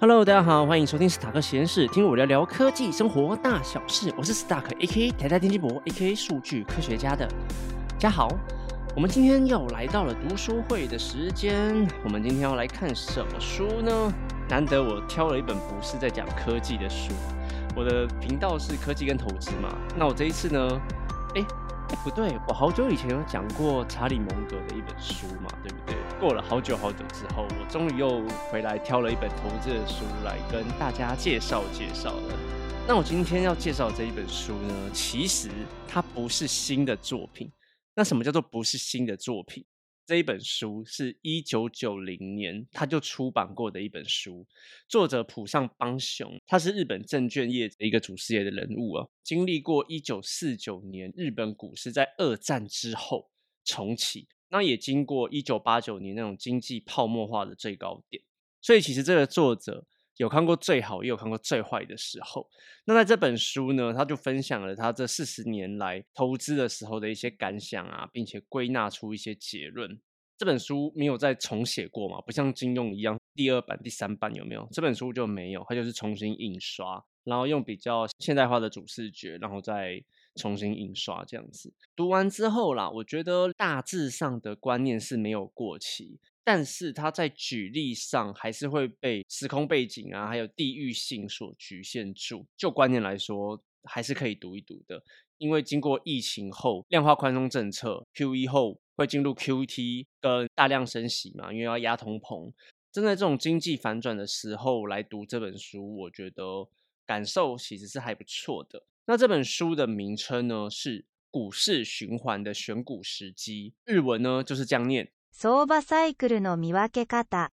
Hello，大家好，欢迎收听史塔克实验室，听我聊聊科技生活大小事。我是 Stark，A.K. 台大电机博，A.K.A 数据科学家的家豪。我们今天又来到了读书会的时间。我们今天要来看什么书呢？难得我挑了一本不是在讲科技的书。我的频道是科技跟投资嘛，那我这一次呢，哎。不对，我好久以前有讲过查理蒙格的一本书嘛，对不对？过了好久好久之后，我终于又回来挑了一本投资的书来跟大家介绍介绍了。那我今天要介绍这一本书呢，其实它不是新的作品。那什么叫做不是新的作品？这一本书是一九九零年他就出版过的一本书，作者浦上邦雄，他是日本证券业的一个主事业的人物啊，经历过一九四九年日本股市在二战之后重启，那也经过一九八九年那种经济泡沫化的最高点，所以其实这个作者。有看过最好，也有看过最坏的时候。那在这本书呢，他就分享了他这四十年来投资的时候的一些感想啊，并且归纳出一些结论。这本书没有再重写过嘛？不像金庸一样，第二版、第三版有没有？这本书就没有，它就是重新印刷，然后用比较现代化的主视觉，然后再重新印刷这样子。读完之后啦，我觉得大致上的观念是没有过期。但是他在举例上还是会被时空背景啊，还有地域性所局限住。就观念来说，还是可以读一读的。因为经过疫情后量化宽松政策，Q.E. 后会进入 Q.T. 跟大量升息嘛，因为要压通膨。正在这种经济反转的时候来读这本书，我觉得感受其实是还不错的。那这本书的名称呢是《股市循环的选股时机》，日文呢就是这样念。相場サイクルの見分け方。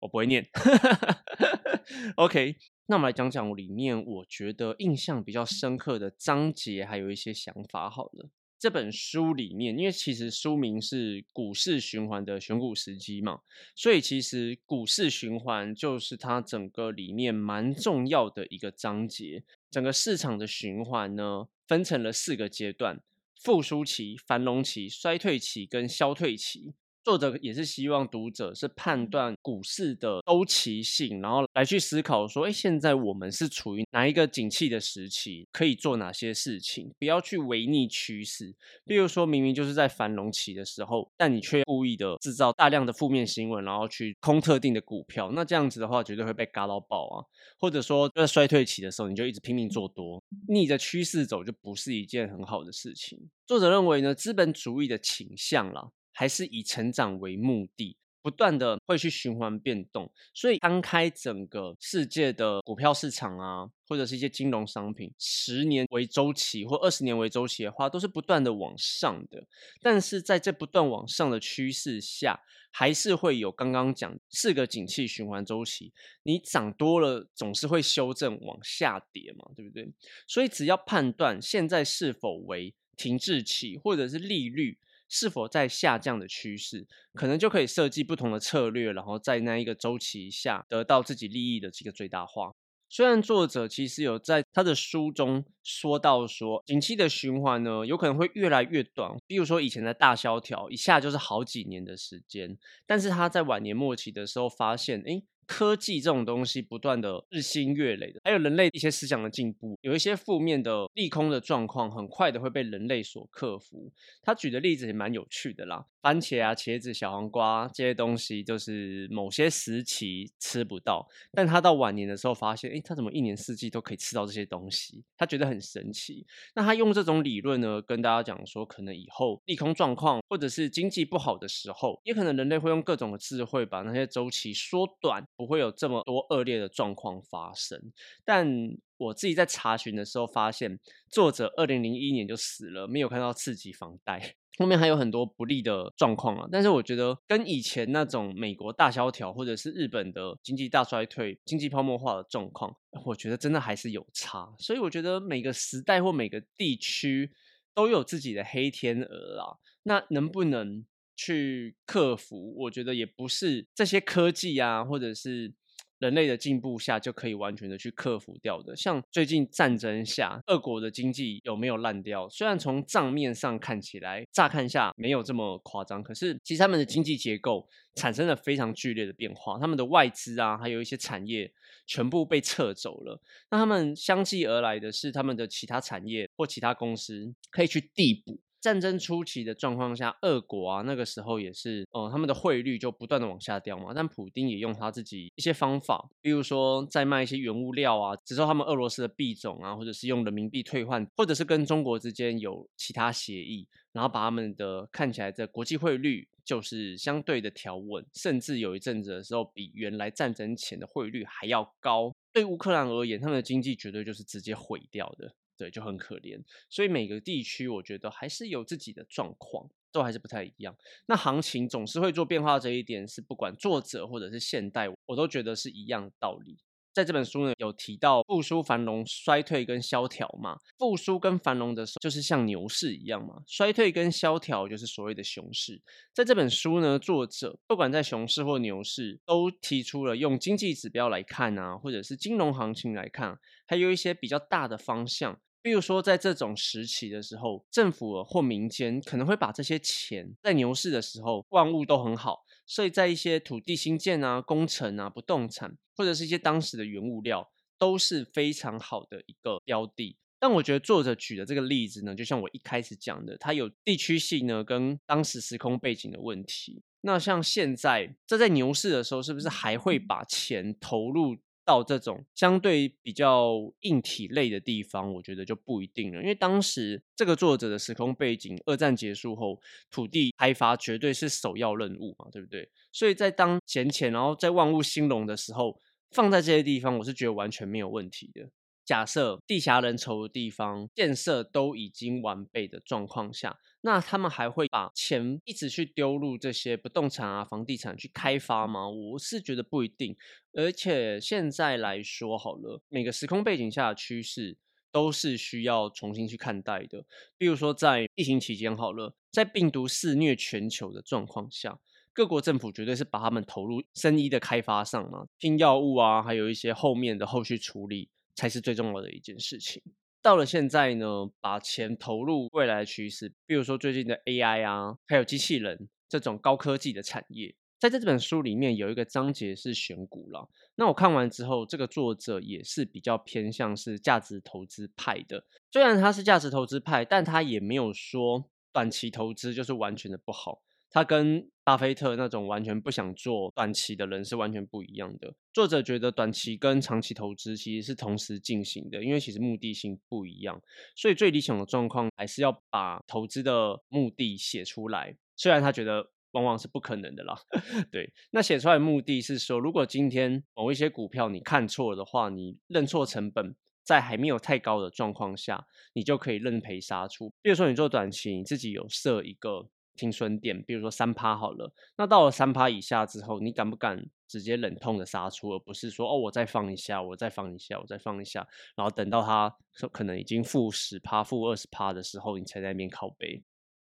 我不会念。OK，那我们来讲讲里面我觉得印象比较深刻的章节，还有一些想法。好了，这本书里面，因为其实书名是股市循环的选股时机嘛，所以其实股市循环就是它整个里面蛮重要的一个章节。整个市场的循环呢，分成了四个阶段：复苏期、繁荣期、衰退期跟消退期。 作者也是希望读者是判断股市的周期性，然后来去思考说，哎，现在我们是处于哪一个景气的时期，可以做哪些事情，不要去违逆趋势。例如说明明就是在繁荣期的时候，但你却故意的制造大量的负面新闻，然后去空特定的股票，那这样子的话绝对会被嘎到爆啊！或者说在衰退期的时候，你就一直拼命做多，逆着趋势走，就不是一件很好的事情。作者认为呢，资本主义的倾向啦。还是以成长为目的，不断的会去循环变动，所以摊开整个世界的股票市场啊，或者是一些金融商品，十年为周期或二十年为周期的话，都是不断的往上的。但是在这不断往上的趋势下，还是会有刚刚讲四个景气循环周期，你涨多了总是会修正往下跌嘛，对不对？所以只要判断现在是否为停滞期，或者是利率。是否在下降的趋势，可能就可以设计不同的策略，然后在那一个周期下得到自己利益的这个最大化。虽然作者其实有在他的书中说到说，景气的循环呢，有可能会越来越短，比如说以前的大萧条，一下就是好几年的时间。但是他在晚年末期的时候发现，哎。科技这种东西不断的日新月累的，还有人类一些思想的进步，有一些负面的利空的状况，很快的会被人类所克服。他举的例子也蛮有趣的啦，番茄啊、茄子、小黄瓜这些东西，就是某些时期吃不到，但他到晚年的时候发现，哎，他怎么一年四季都可以吃到这些东西？他觉得很神奇。那他用这种理论呢，跟大家讲说，可能以后利空状况或者是经济不好的时候，也可能人类会用各种的智慧把那些周期缩短。不会有这么多恶劣的状况发生，但我自己在查询的时候发现，作者二零零一年就死了，没有看到刺激房贷，后面还有很多不利的状况啊。但是我觉得跟以前那种美国大萧条或者是日本的经济大衰退、经济泡沫化的状况，我觉得真的还是有差。所以我觉得每个时代或每个地区都有自己的黑天鹅啊，那能不能？去克服，我觉得也不是这些科技啊，或者是人类的进步下就可以完全的去克服掉的。像最近战争下，俄国的经济有没有烂掉？虽然从账面上看起来，乍看下没有这么夸张，可是其实他们的经济结构产生了非常剧烈的变化，他们的外资啊，还有一些产业全部被撤走了。那他们相继而来的是他们的其他产业或其他公司可以去递补。战争初期的状况下，俄国啊那个时候也是，呃，他们的汇率就不断的往下掉嘛。但普丁也用他自己一些方法，比如说在卖一些原物料啊，只收他们俄罗斯的币种啊，或者是用人民币退换，或者是跟中国之间有其他协议，然后把他们的看起来的国际汇率就是相对的调稳，甚至有一阵子的时候比原来战争前的汇率还要高。对乌克兰而言，他们的经济绝对就是直接毁掉的。对，就很可怜，所以每个地区我觉得还是有自己的状况，都还是不太一样。那行情总是会做变化，这一点是不管作者或者是现代，我都觉得是一样道理。在这本书呢，有提到复苏、繁荣、衰退跟萧条嘛。复苏跟繁荣的时候，就是像牛市一样嘛；衰退跟萧条就是所谓的熊市。在这本书呢，作者不管在熊市或牛市，都提出了用经济指标来看啊，或者是金融行情来看，还有一些比较大的方向。比如说，在这种时期的时候，政府或民间可能会把这些钱，在牛市的时候，万物都很好，所以在一些土地新建啊、工程啊、不动产，或者是一些当时的原物料，都是非常好的一个标的。但我觉得作者举的这个例子呢，就像我一开始讲的，它有地区性呢，跟当时时空背景的问题。那像现在，这在牛市的时候，是不是还会把钱投入？到这种相对比较硬体类的地方，我觉得就不一定了。因为当时这个作者的时空背景，二战结束后，土地开发绝对是首要任务嘛，对不对？所以在当闲钱，然后在万物兴隆的时候，放在这些地方，我是觉得完全没有问题的。假设地狭人稠的地方建设都已经完备的状况下，那他们还会把钱一直去丢入这些不动产啊、房地产去开发吗？我是觉得不一定。而且现在来说好了，每个时空背景下的趋势都是需要重新去看待的。比如说在疫情期间好了，在病毒肆虐全球的状况下，各国政府绝对是把他们投入生医的开发上嘛，拼药物啊，还有一些后面的后续处理。才是最重要的一件事情。到了现在呢，把钱投入未来的趋势，比如说最近的 AI 啊，还有机器人这种高科技的产业，在这本书里面有一个章节是选股了。那我看完之后，这个作者也是比较偏向是价值投资派的。虽然他是价值投资派，但他也没有说短期投资就是完全的不好。他跟巴菲特那种完全不想做短期的人是完全不一样的。作者觉得短期跟长期投资其实是同时进行的，因为其实目的性不一样。所以最理想的状况还是要把投资的目的写出来。虽然他觉得往往是不可能的啦。对，那写出来的目的是说，如果今天某一些股票你看错的话，你认错成本，在还没有太高的状况下，你就可以认赔杀出。比如说你做短期，你自己有设一个。停损点，比如说三趴好了，那到了三趴以下之后，你敢不敢直接忍痛的杀出，而不是说哦，我再放一下，我再放一下，我再放一下，然后等到它可能已经负十趴、负二十趴的时候，你才在那边靠背。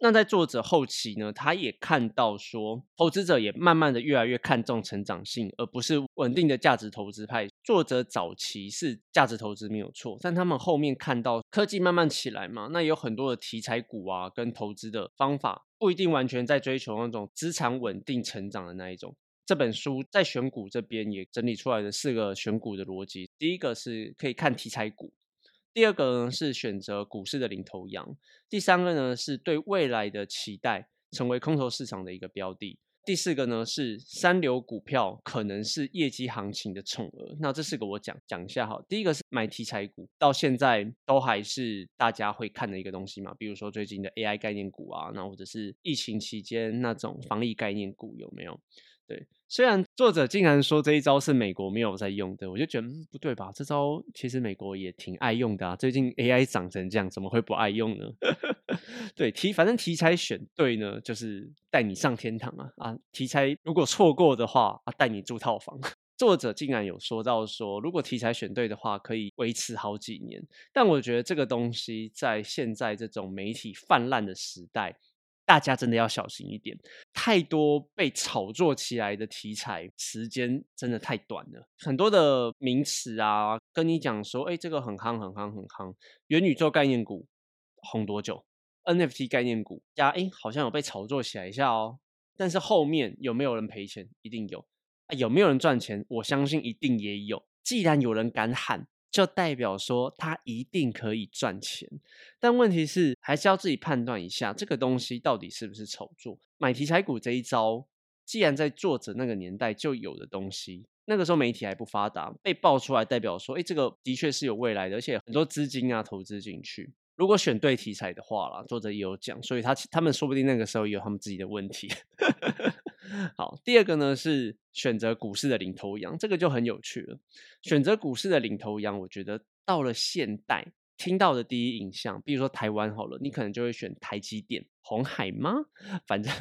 那在作者后期呢，他也看到说，投资者也慢慢的越来越看重成长性，而不是稳定的价值投资派。作者早期是价值投资没有错，但他们后面看到科技慢慢起来嘛，那有很多的题材股啊，跟投资的方法不一定完全在追求那种资产稳定成长的那一种。这本书在选股这边也整理出来的四个选股的逻辑，第一个是可以看题材股。第二个呢是选择股市的领头羊，第三个呢是对未来的期待，成为空头市场的一个标的。第四个呢是三流股票可能是业绩行情的宠儿。那这四个我讲讲一下哈。第一个是买题材股，到现在都还是大家会看的一个东西嘛，比如说最近的 AI 概念股啊，那或者是疫情期间那种防疫概念股有没有？对，虽然作者竟然说这一招是美国没有在用的，我就觉得不对吧？这招其实美国也挺爱用的啊。最近 AI 涨成这样，怎么会不爱用呢？对题，反正题材选对呢，就是带你上天堂啊啊！题材如果错过的话啊，带你住套房。作者竟然有说到说，如果题材选对的话，可以维持好几年。但我觉得这个东西在现在这种媒体泛滥的时代。大家真的要小心一点，太多被炒作起来的题材，时间真的太短了。很多的名词啊，跟你讲说，哎，这个很夯，很夯，很夯。元宇宙概念股红多久？NFT 概念股加，哎，好像有被炒作起来一下哦。但是后面有没有人赔钱？一定有。啊有没有人赚钱？我相信一定也有。既然有人敢喊。就代表说他一定可以赚钱，但问题是还是要自己判断一下这个东西到底是不是炒作。买题材股这一招，既然在作者那个年代就有的东西，那个时候媒体还不发达，被爆出来代表说，哎，这个的确是有未来的，而且很多资金啊投资进去。如果选对题材的话啦，作者也有讲，所以他他们说不定那个时候也有他们自己的问题。好，第二个呢是选择股市的领头羊，这个就很有趣了。选择股市的领头羊，我觉得到了现代听到的第一印象，比如说台湾好了，你可能就会选台积电、红海吗？反正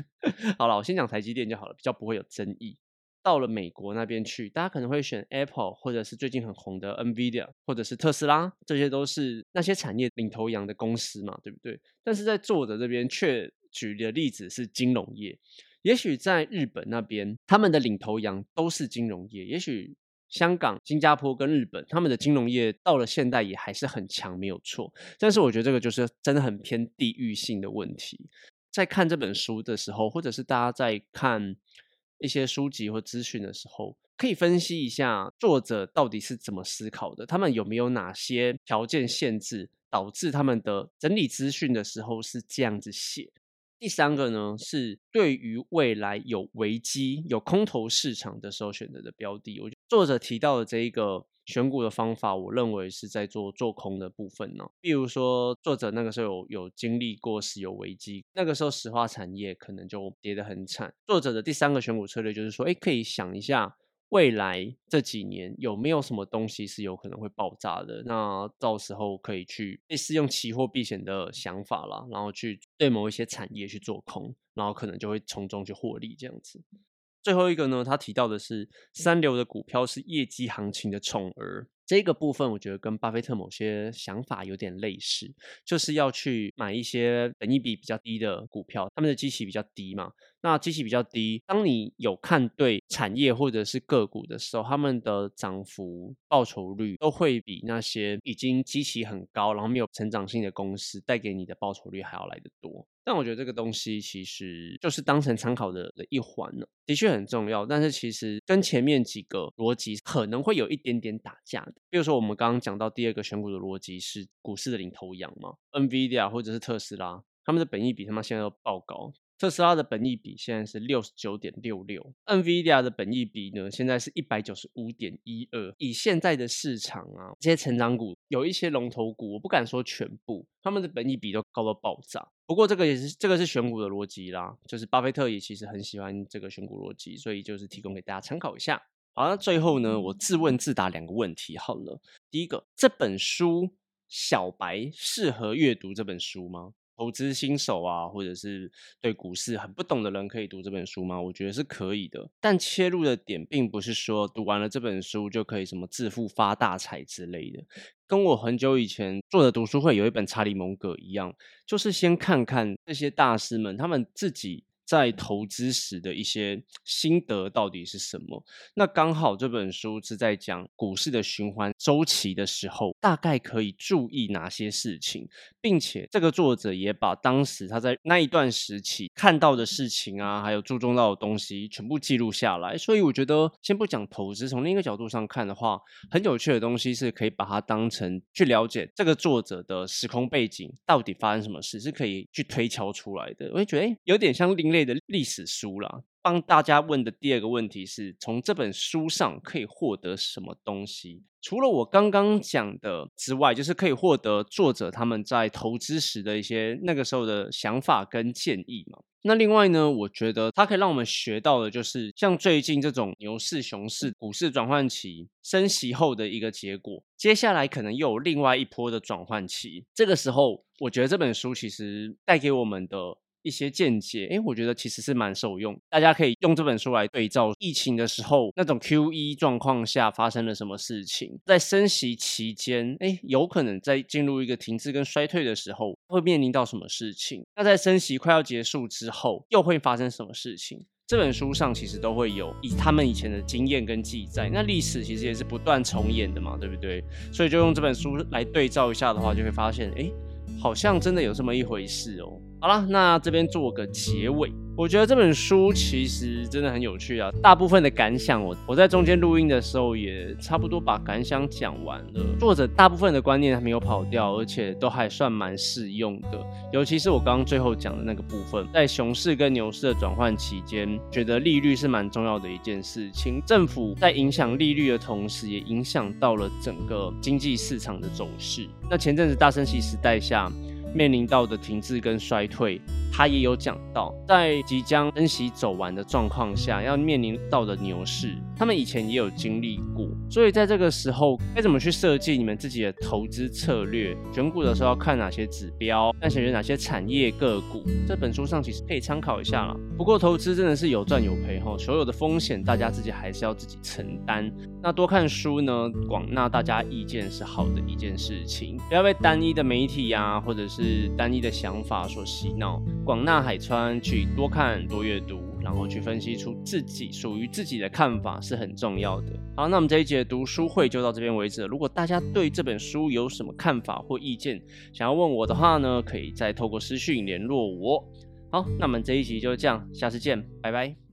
好了，我先讲台积电就好了，比较不会有争议。到了美国那边去，大家可能会选 Apple，或者是最近很红的 Nvidia，或者是特斯拉，这些都是那些产业领头羊的公司嘛，对不对？但是在作者这边却举的例子是金融业。也许在日本那边，他们的领头羊都是金融业。也许香港、新加坡跟日本，他们的金融业到了现代也还是很强，没有错。但是我觉得这个就是真的很偏地域性的问题。在看这本书的时候，或者是大家在看一些书籍或资讯的时候，可以分析一下作者到底是怎么思考的，他们有没有哪些条件限制，导致他们的整理资讯的时候是这样子写。第三个呢，是对于未来有危机、有空头市场的时候选择的标的。我作者提到的这一个选股的方法，我认为是在做做空的部分呢。比如说，作者那个时候有有经历过石油危机，那个时候石化产业可能就跌得很惨。作者的第三个选股策略就是说，哎，可以想一下。未来这几年有没有什么东西是有可能会爆炸的？那到时候可以去类似用期货避险的想法啦，然后去对某一些产业去做空，然后可能就会从中去获利这样子。最后一个呢，他提到的是三流的股票是业绩行情的宠儿。这个部分我觉得跟巴菲特某些想法有点类似，就是要去买一些本益比比较低的股票，他们的基期比较低嘛。那基期比较低，当你有看对产业或者是个股的时候，他们的涨幅、报酬率都会比那些已经基期很高，然后没有成长性的公司带给你的报酬率还要来得多。但我觉得这个东西其实就是当成参考的的一环了，的确很重要。但是其实跟前面几个逻辑可能会有一点点打架的。比如说我们刚刚讲到第二个选股的逻辑是股市的领头羊嘛，NVIDIA 或者是特斯拉，他们的本益比他妈现在都爆高。特斯拉的本益比现在是六十九点六六，NVIDIA 的本益比呢，现在是一百九十五点一二。以现在的市场啊，这些成长股有一些龙头股，我不敢说全部，他们的本益比都高到爆炸。不过这个也是这个是选股的逻辑啦，就是巴菲特也其实很喜欢这个选股逻辑，所以就是提供给大家参考一下。好，那最后呢，我自问自答两个问题好了。第一个，这本书小白适合阅读这本书吗？投资新手啊，或者是对股市很不懂的人，可以读这本书吗？我觉得是可以的。但切入的点并不是说读完了这本书就可以什么致富发大财之类的。跟我很久以前做的读书会有一本查理蒙格一样，就是先看看这些大师们他们自己。在投资时的一些心得到底是什么？那刚好这本书是在讲股市的循环周期的时候，大概可以注意哪些事情，并且这个作者也把当时他在那一段时期看到的事情啊，还有注重到的东西全部记录下来。所以我觉得，先不讲投资，从另一个角度上看的话，很有趣的东西是可以把它当成去了解这个作者的时空背景到底发生什么事，是可以去推敲出来的。我就觉得，哎，有点像另。类的历史书啦，帮大家问的第二个问题是从这本书上可以获得什么东西？除了我刚刚讲的之外，就是可以获得作者他们在投资时的一些那个时候的想法跟建议嘛。那另外呢，我觉得它可以让我们学到的，就是像最近这种牛市、熊市、股市转换期升息后的一个结果，接下来可能又有另外一波的转换期。这个时候，我觉得这本书其实带给我们的。一些见解，哎，我觉得其实是蛮受用。大家可以用这本书来对照疫情的时候那种 Q E 状况下发生了什么事情，在升息期间，哎，有可能在进入一个停滞跟衰退的时候，会面临到什么事情？那在升息快要结束之后，又会发生什么事情？这本书上其实都会有以他们以前的经验跟记载，那历史其实也是不断重演的嘛，对不对？所以就用这本书来对照一下的话，就会发现，哎，好像真的有这么一回事哦。好了，那这边做个结尾。我觉得这本书其实真的很有趣啊。大部分的感想，我我在中间录音的时候也差不多把感想讲完了。作者大部分的观念还没有跑掉，而且都还算蛮适用的。尤其是我刚刚最后讲的那个部分，在熊市跟牛市的转换期间，觉得利率是蛮重要的一件事情。政府在影响利率的同时，也影响到了整个经济市场的走势。那前阵子大升息时代下。面临到的停滞跟衰退，他也有讲到，在即将升息走完的状况下，要面临到的牛市，他们以前也有经历过。所以在这个时候，该怎么去设计你们自己的投资策略？选股的时候要看哪些指标？要选择哪些产业个股？这本书上其实可以参考一下了。不过投资真的是有赚有赔哈，所有的风险大家自己还是要自己承担。那多看书呢，广纳大家意见是好的一件事情，不要被单一的媒体呀，或者是单一的想法所洗脑。广纳海川去多看多阅读，然后去分析出自己属于自己的看法是很重要的。好，那我们这一节读书会就到这边为止。如果大家对这本书有什么看法或意见，想要问我的话呢，可以再透过私讯联络我。好，那我们这一集就这样，下次见，拜拜。